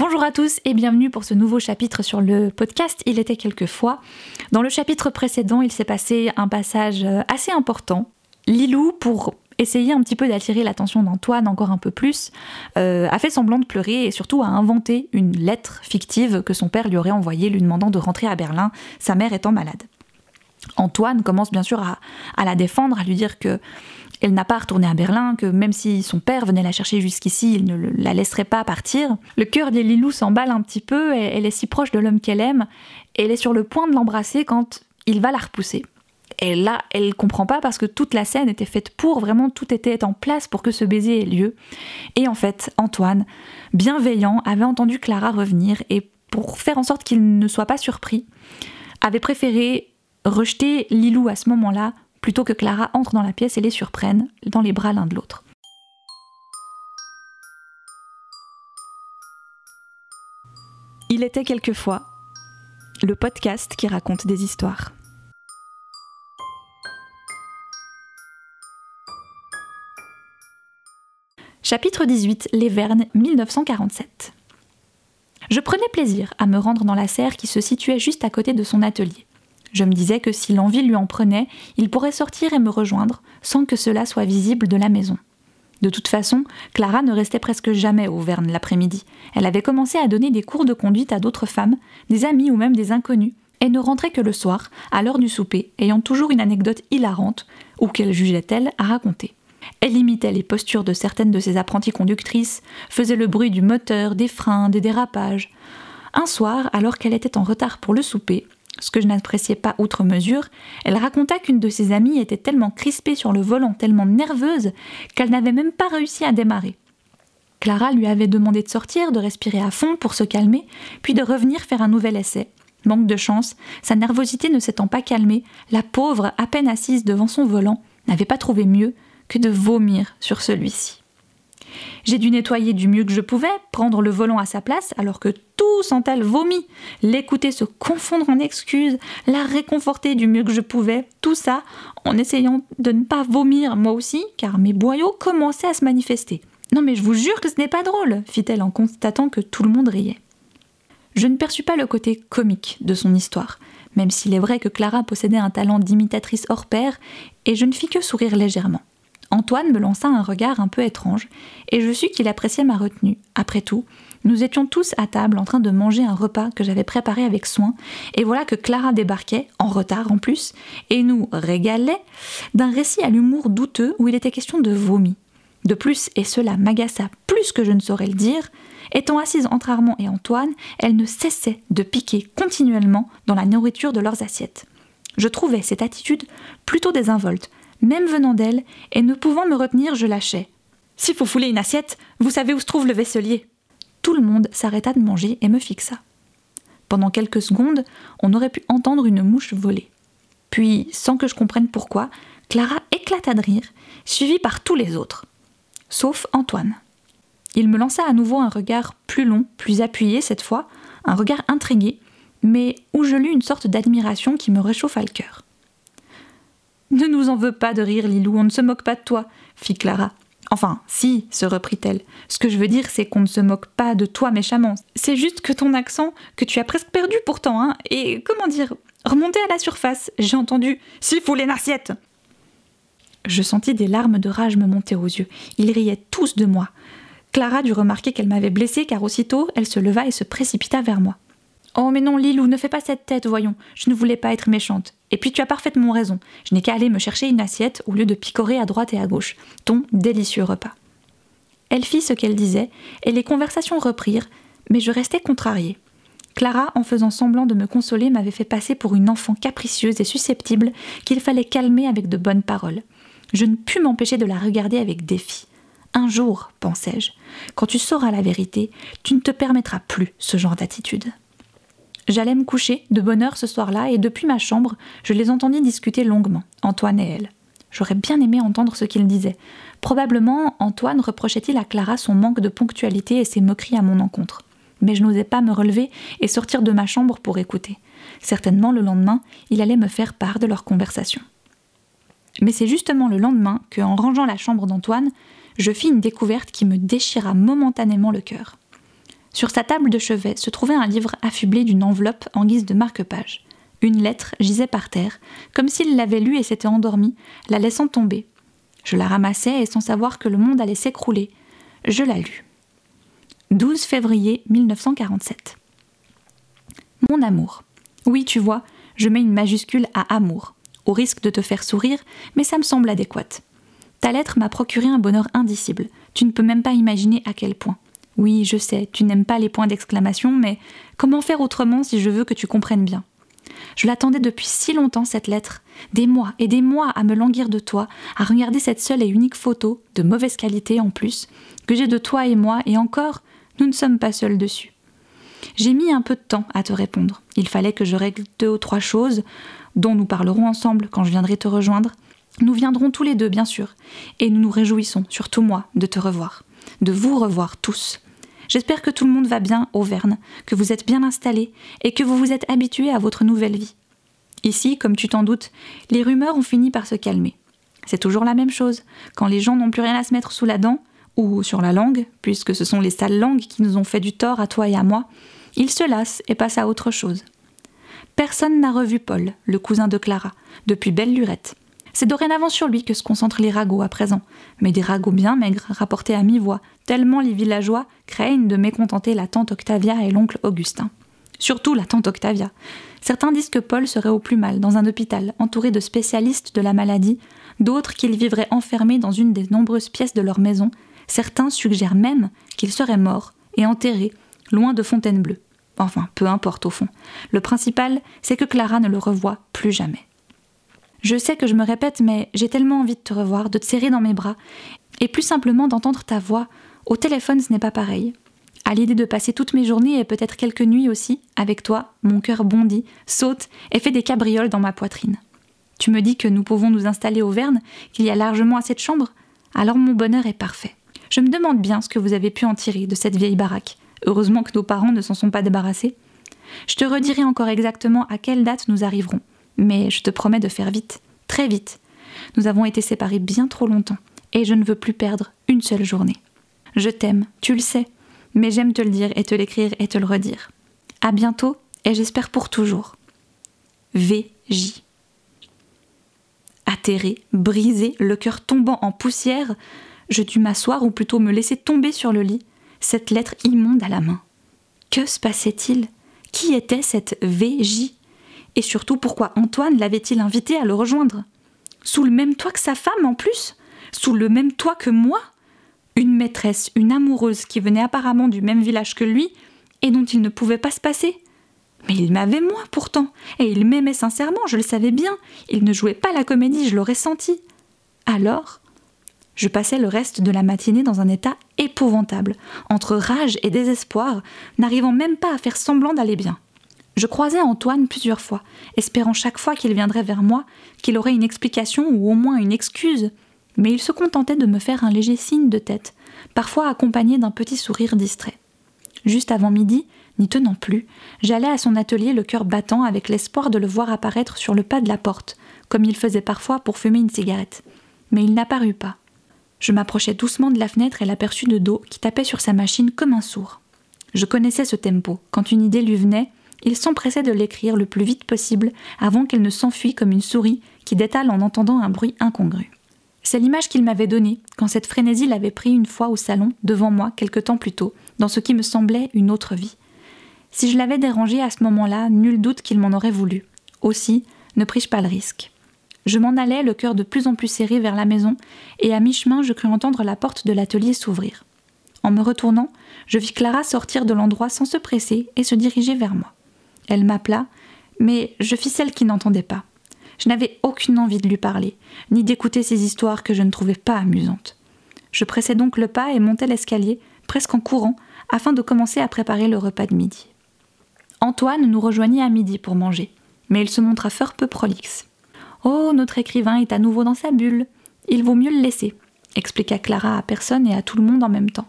Bonjour à tous et bienvenue pour ce nouveau chapitre sur le podcast Il était quelquefois. Dans le chapitre précédent, il s'est passé un passage euh, assez important. Lilou, pour essayer un petit peu d'attirer l'attention d'Antoine encore un peu plus, euh, a fait semblant de pleurer et surtout a inventé une lettre fictive que son père lui aurait envoyée lui demandant de rentrer à Berlin, sa mère étant malade. Antoine commence bien sûr à, à la défendre, à lui dire que elle n'a pas retourné à Berlin, que même si son père venait la chercher jusqu'ici, il ne la laisserait pas partir. Le cœur des Lilou s'emballe un petit peu, et elle est si proche de l'homme qu'elle aime, elle est sur le point de l'embrasser quand il va la repousser. Et là, elle comprend pas parce que toute la scène était faite pour, vraiment tout était en place pour que ce baiser ait lieu. Et en fait, Antoine, bienveillant, avait entendu Clara revenir et pour faire en sorte qu'il ne soit pas surpris, avait préféré rejeter Lilou à ce moment-là plutôt que Clara entre dans la pièce et les surprenne dans les bras l'un de l'autre. Il était quelquefois le podcast qui raconte des histoires. Chapitre 18 Les Vernes 1947 Je prenais plaisir à me rendre dans la serre qui se situait juste à côté de son atelier. Je me disais que si l'envie lui en prenait, il pourrait sortir et me rejoindre, sans que cela soit visible de la maison. De toute façon, Clara ne restait presque jamais au Verne l'après-midi. Elle avait commencé à donner des cours de conduite à d'autres femmes, des amis ou même des inconnus, et ne rentrait que le soir, à l'heure du souper, ayant toujours une anecdote hilarante, ou qu'elle jugeait-elle, à raconter. Elle imitait les postures de certaines de ses apprenties conductrices, faisait le bruit du moteur, des freins, des dérapages. Un soir, alors qu'elle était en retard pour le souper, ce que je n'appréciais pas outre mesure, elle raconta qu'une de ses amies était tellement crispée sur le volant, tellement nerveuse, qu'elle n'avait même pas réussi à démarrer. Clara lui avait demandé de sortir, de respirer à fond pour se calmer, puis de revenir faire un nouvel essai. Manque de chance, sa nervosité ne s'étant pas calmée, la pauvre, à peine assise devant son volant, n'avait pas trouvé mieux que de vomir sur celui-ci. J'ai dû nettoyer du mieux que je pouvais, prendre le volant à sa place alors que tout elle vomit, l'écouter se confondre en excuses, la réconforter du mieux que je pouvais, tout ça en essayant de ne pas vomir moi aussi, car mes boyaux commençaient à se manifester. Non mais je vous jure que ce n'est pas drôle, fit-elle en constatant que tout le monde riait. Je ne perçus pas le côté comique de son histoire, même s'il est vrai que Clara possédait un talent d'imitatrice hors pair, et je ne fis que sourire légèrement. Antoine me lança un regard un peu étrange, et je sus qu'il appréciait ma retenue. Après tout, nous étions tous à table en train de manger un repas que j'avais préparé avec soin, et voilà que Clara débarquait, en retard en plus, et nous régalait d'un récit à l'humour douteux où il était question de vomi. De plus, et cela m'agaça plus que je ne saurais le dire, étant assise entre Armand et Antoine, elle ne cessait de piquer continuellement dans la nourriture de leurs assiettes. Je trouvais cette attitude plutôt désinvolte, même venant d'elle, et ne pouvant me retenir, je lâchais. S'il faut fouler une assiette, vous savez où se trouve le vaisselier. Tout le monde s'arrêta de manger et me fixa. Pendant quelques secondes, on aurait pu entendre une mouche voler. Puis, sans que je comprenne pourquoi, Clara éclata de rire, suivie par tous les autres, sauf Antoine. Il me lança à nouveau un regard plus long, plus appuyé cette fois, un regard intrigué, mais où je lus une sorte d'admiration qui me réchauffa le cœur. Ne nous en veux pas de rire, Lilou, on ne se moque pas de toi, fit Clara. Enfin, si, se reprit-elle. Ce que je veux dire, c'est qu'on ne se moque pas de toi méchamment. C'est juste que ton accent, que tu as presque perdu pourtant, hein, et comment dire, remonter à la surface. J'ai entendu Si les Je sentis des larmes de rage me monter aux yeux. Ils riaient tous de moi. Clara dut remarquer qu'elle m'avait blessée, car aussitôt, elle se leva et se précipita vers moi. Oh, mais non, Lilou, ne fais pas cette tête, voyons. Je ne voulais pas être méchante. Et puis tu as parfaitement raison. Je n'ai qu'à aller me chercher une assiette au lieu de picorer à droite et à gauche. Ton délicieux repas. Elle fit ce qu'elle disait, et les conversations reprirent, mais je restais contrariée. Clara, en faisant semblant de me consoler, m'avait fait passer pour une enfant capricieuse et susceptible qu'il fallait calmer avec de bonnes paroles. Je ne pus m'empêcher de la regarder avec défi. Un jour, pensai-je, quand tu sauras la vérité, tu ne te permettras plus ce genre d'attitude. J'allais me coucher de bonne heure ce soir-là et depuis ma chambre, je les entendis discuter longuement, Antoine et elle. J'aurais bien aimé entendre ce qu'ils disaient. Probablement, Antoine reprochait-il à Clara son manque de ponctualité et ses moqueries à mon encontre. Mais je n'osais pas me relever et sortir de ma chambre pour écouter. Certainement, le lendemain, il allait me faire part de leur conversation. Mais c'est justement le lendemain que, en rangeant la chambre d'Antoine, je fis une découverte qui me déchira momentanément le cœur. Sur sa table de chevet se trouvait un livre affublé d'une enveloppe en guise de marque-page. Une lettre gisait par terre, comme s'il l'avait lue et s'était endormi, la laissant tomber. Je la ramassai et sans savoir que le monde allait s'écrouler, je la lus. 12 février 1947. Mon amour. Oui, tu vois, je mets une majuscule à amour, au risque de te faire sourire, mais ça me semble adéquat. Ta lettre m'a procuré un bonheur indicible. Tu ne peux même pas imaginer à quel point. Oui, je sais, tu n'aimes pas les points d'exclamation, mais comment faire autrement si je veux que tu comprennes bien? Je l'attendais depuis si longtemps, cette lettre, des mois et des mois à me languir de toi, à regarder cette seule et unique photo, de mauvaise qualité en plus, que j'ai de toi et moi, et encore, nous ne sommes pas seuls dessus. J'ai mis un peu de temps à te répondre. Il fallait que je règle deux ou trois choses, dont nous parlerons ensemble quand je viendrai te rejoindre. Nous viendrons tous les deux, bien sûr, et nous nous réjouissons, surtout moi, de te revoir, de vous revoir tous. J'espère que tout le monde va bien, Auvergne, que vous êtes bien installés et que vous vous êtes habitués à votre nouvelle vie. Ici, comme tu t'en doutes, les rumeurs ont fini par se calmer. C'est toujours la même chose. Quand les gens n'ont plus rien à se mettre sous la dent, ou sur la langue, puisque ce sont les sales langues qui nous ont fait du tort à toi et à moi, ils se lassent et passent à autre chose. Personne n'a revu Paul, le cousin de Clara, depuis belle lurette. C'est dorénavant sur lui que se concentrent les ragots à présent, mais des ragots bien maigres, rapportés à mi-voix, tellement les villageois craignent de mécontenter la tante Octavia et l'oncle Augustin. Surtout la tante Octavia. Certains disent que Paul serait au plus mal dans un hôpital, entouré de spécialistes de la maladie, d'autres qu'il vivrait enfermé dans une des nombreuses pièces de leur maison, certains suggèrent même qu'il serait mort et enterré, loin de Fontainebleau. Enfin, peu importe au fond. Le principal, c'est que Clara ne le revoit plus jamais. Je sais que je me répète, mais j'ai tellement envie de te revoir, de te serrer dans mes bras, et plus simplement d'entendre ta voix. Au téléphone, ce n'est pas pareil. À l'idée de passer toutes mes journées et peut-être quelques nuits aussi avec toi, mon cœur bondit, saute et fait des cabrioles dans ma poitrine. Tu me dis que nous pouvons nous installer au Verne, qu'il y a largement assez de chambres Alors mon bonheur est parfait. Je me demande bien ce que vous avez pu en tirer de cette vieille baraque. Heureusement que nos parents ne s'en sont pas débarrassés. Je te redirai encore exactement à quelle date nous arriverons mais je te promets de faire vite, très vite. Nous avons été séparés bien trop longtemps, et je ne veux plus perdre une seule journée. Je t'aime, tu le sais, mais j'aime te le dire et te l'écrire et te le redire. À bientôt, et j'espère pour toujours. VJ. Atterré, brisé, le cœur tombant en poussière, je dus m'asseoir ou plutôt me laisser tomber sur le lit, cette lettre immonde à la main. Que se passait-il? Qui était cette VJ et surtout, pourquoi Antoine l'avait-il invité à le rejoindre? Sous le même toit que sa femme en plus? Sous le même toit que moi? Une maîtresse, une amoureuse qui venait apparemment du même village que lui et dont il ne pouvait pas se passer. Mais il m'avait moi pourtant, et il m'aimait sincèrement, je le savais bien. Il ne jouait pas la comédie, je l'aurais senti. Alors, je passais le reste de la matinée dans un état épouvantable, entre rage et désespoir, n'arrivant même pas à faire semblant d'aller bien. Je croisais Antoine plusieurs fois, espérant chaque fois qu'il viendrait vers moi qu'il aurait une explication ou au moins une excuse, mais il se contentait de me faire un léger signe de tête, parfois accompagné d'un petit sourire distrait. Juste avant midi, n'y tenant plus, j'allais à son atelier le cœur battant avec l'espoir de le voir apparaître sur le pas de la porte, comme il faisait parfois pour fumer une cigarette. Mais il n'apparut pas. Je m'approchai doucement de la fenêtre et l'aperçus de dos qui tapait sur sa machine comme un sourd. Je connaissais ce tempo. Quand une idée lui venait, il s'empressait de l'écrire le plus vite possible avant qu'elle ne s'enfuit comme une souris qui détale en entendant un bruit incongru. C'est l'image qu'il m'avait donnée quand cette frénésie l'avait pris une fois au salon, devant moi, quelque temps plus tôt, dans ce qui me semblait une autre vie. Si je l'avais dérangé à ce moment-là, nul doute qu'il m'en aurait voulu. Aussi, ne pris-je pas le risque. Je m'en allais, le cœur de plus en plus serré vers la maison, et à mi-chemin, je crus entendre la porte de l'atelier s'ouvrir. En me retournant, je vis Clara sortir de l'endroit sans se presser et se diriger vers moi. Elle m'appela, mais je fis celle qui n'entendait pas. Je n'avais aucune envie de lui parler, ni d'écouter ses histoires que je ne trouvais pas amusantes. Je pressai donc le pas et montai l'escalier, presque en courant, afin de commencer à préparer le repas de midi. Antoine nous rejoignit à midi pour manger, mais il se montra fort peu prolixe. Oh, notre écrivain est à nouveau dans sa bulle. Il vaut mieux le laisser, expliqua Clara à personne et à tout le monde en même temps,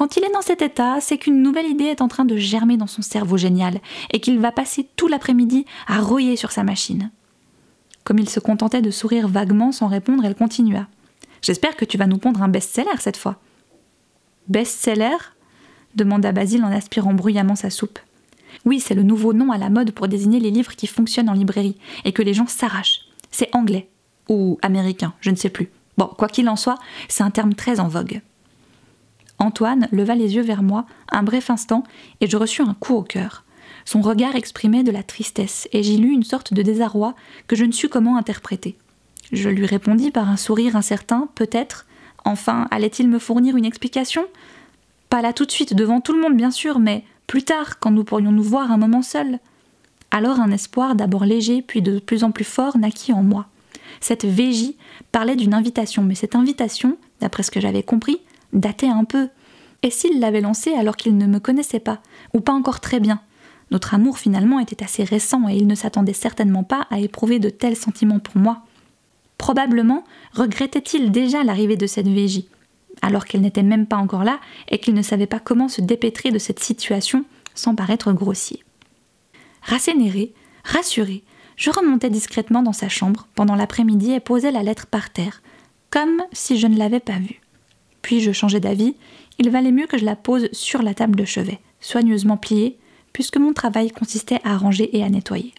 quand il est dans cet état, c'est qu'une nouvelle idée est en train de germer dans son cerveau génial et qu'il va passer tout l'après-midi à rouiller sur sa machine. Comme il se contentait de sourire vaguement sans répondre, elle continua. J'espère que tu vas nous pondre un best-seller cette fois. Best-seller? demanda Basile en aspirant bruyamment sa soupe. Oui, c'est le nouveau nom à la mode pour désigner les livres qui fonctionnent en librairie et que les gens s'arrachent. C'est anglais. Ou américain, je ne sais plus. Bon, quoi qu'il en soit, c'est un terme très en vogue. Antoine leva les yeux vers moi un bref instant et je reçus un coup au cœur. Son regard exprimait de la tristesse et j'y lus une sorte de désarroi que je ne sus comment interpréter. Je lui répondis par un sourire incertain, peut-être. Enfin, allait-il me fournir une explication? Pas là tout de suite, devant tout le monde bien sûr, mais plus tard, quand nous pourrions nous voir un moment seuls. Alors un espoir d'abord léger, puis de plus en plus fort, naquit en moi. Cette végie parlait d'une invitation, mais cette invitation, d'après ce que j'avais compris, datait un peu. Et s'il l'avait lancée alors qu'il ne me connaissait pas, ou pas encore très bien? Notre amour finalement était assez récent et il ne s'attendait certainement pas à éprouver de tels sentiments pour moi. Probablement regrettait-il déjà l'arrivée de cette Végie, alors qu'elle n'était même pas encore là et qu'il ne savait pas comment se dépêtrer de cette situation sans paraître grossier. Rassénéré, rassuré, je remontai discrètement dans sa chambre pendant l'après-midi et posai la lettre par terre, comme si je ne l'avais pas vue. Puis je changeai d'avis, il valait mieux que je la pose sur la table de chevet, soigneusement pliée, puisque mon travail consistait à ranger et à nettoyer.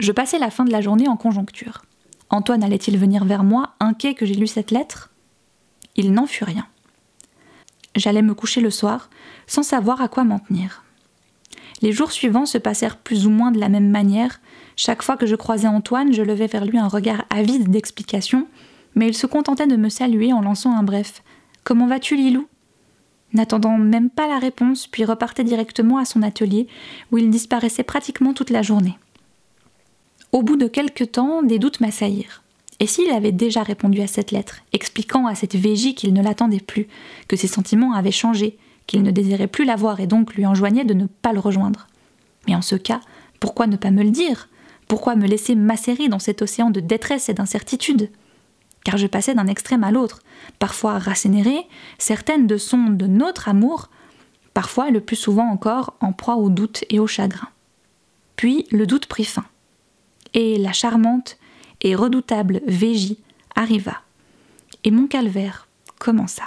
Je passai la fin de la journée en conjoncture. Antoine allait-il venir vers moi, inquiet que j'ai lu cette lettre? Il n'en fut rien. J'allais me coucher le soir, sans savoir à quoi m'en tenir. Les jours suivants se passèrent plus ou moins de la même manière. Chaque fois que je croisais Antoine, je levais vers lui un regard avide d'explications, mais il se contentait de me saluer en lançant un bref. Comment vas-tu, Lilou? N'attendant même pas la réponse, puis repartait directement à son atelier, où il disparaissait pratiquement toute la journée. Au bout de quelque temps, des doutes m'assaillirent. Et s'il avait déjà répondu à cette lettre, expliquant à cette Végie qu'il ne l'attendait plus, que ses sentiments avaient changé, qu'il ne désirait plus la voir et donc lui enjoignait de ne pas le rejoindre. Mais en ce cas, pourquoi ne pas me le dire? Pourquoi me laisser macérer dans cet océan de détresse et d'incertitude? Car je passais d'un extrême à l'autre, parfois rassénérée, certaine de son, de notre amour, parfois le plus souvent encore en proie au doute et au chagrin. Puis le doute prit fin. Et la charmante, et redoutable Végie arriva, et mon calvaire commença.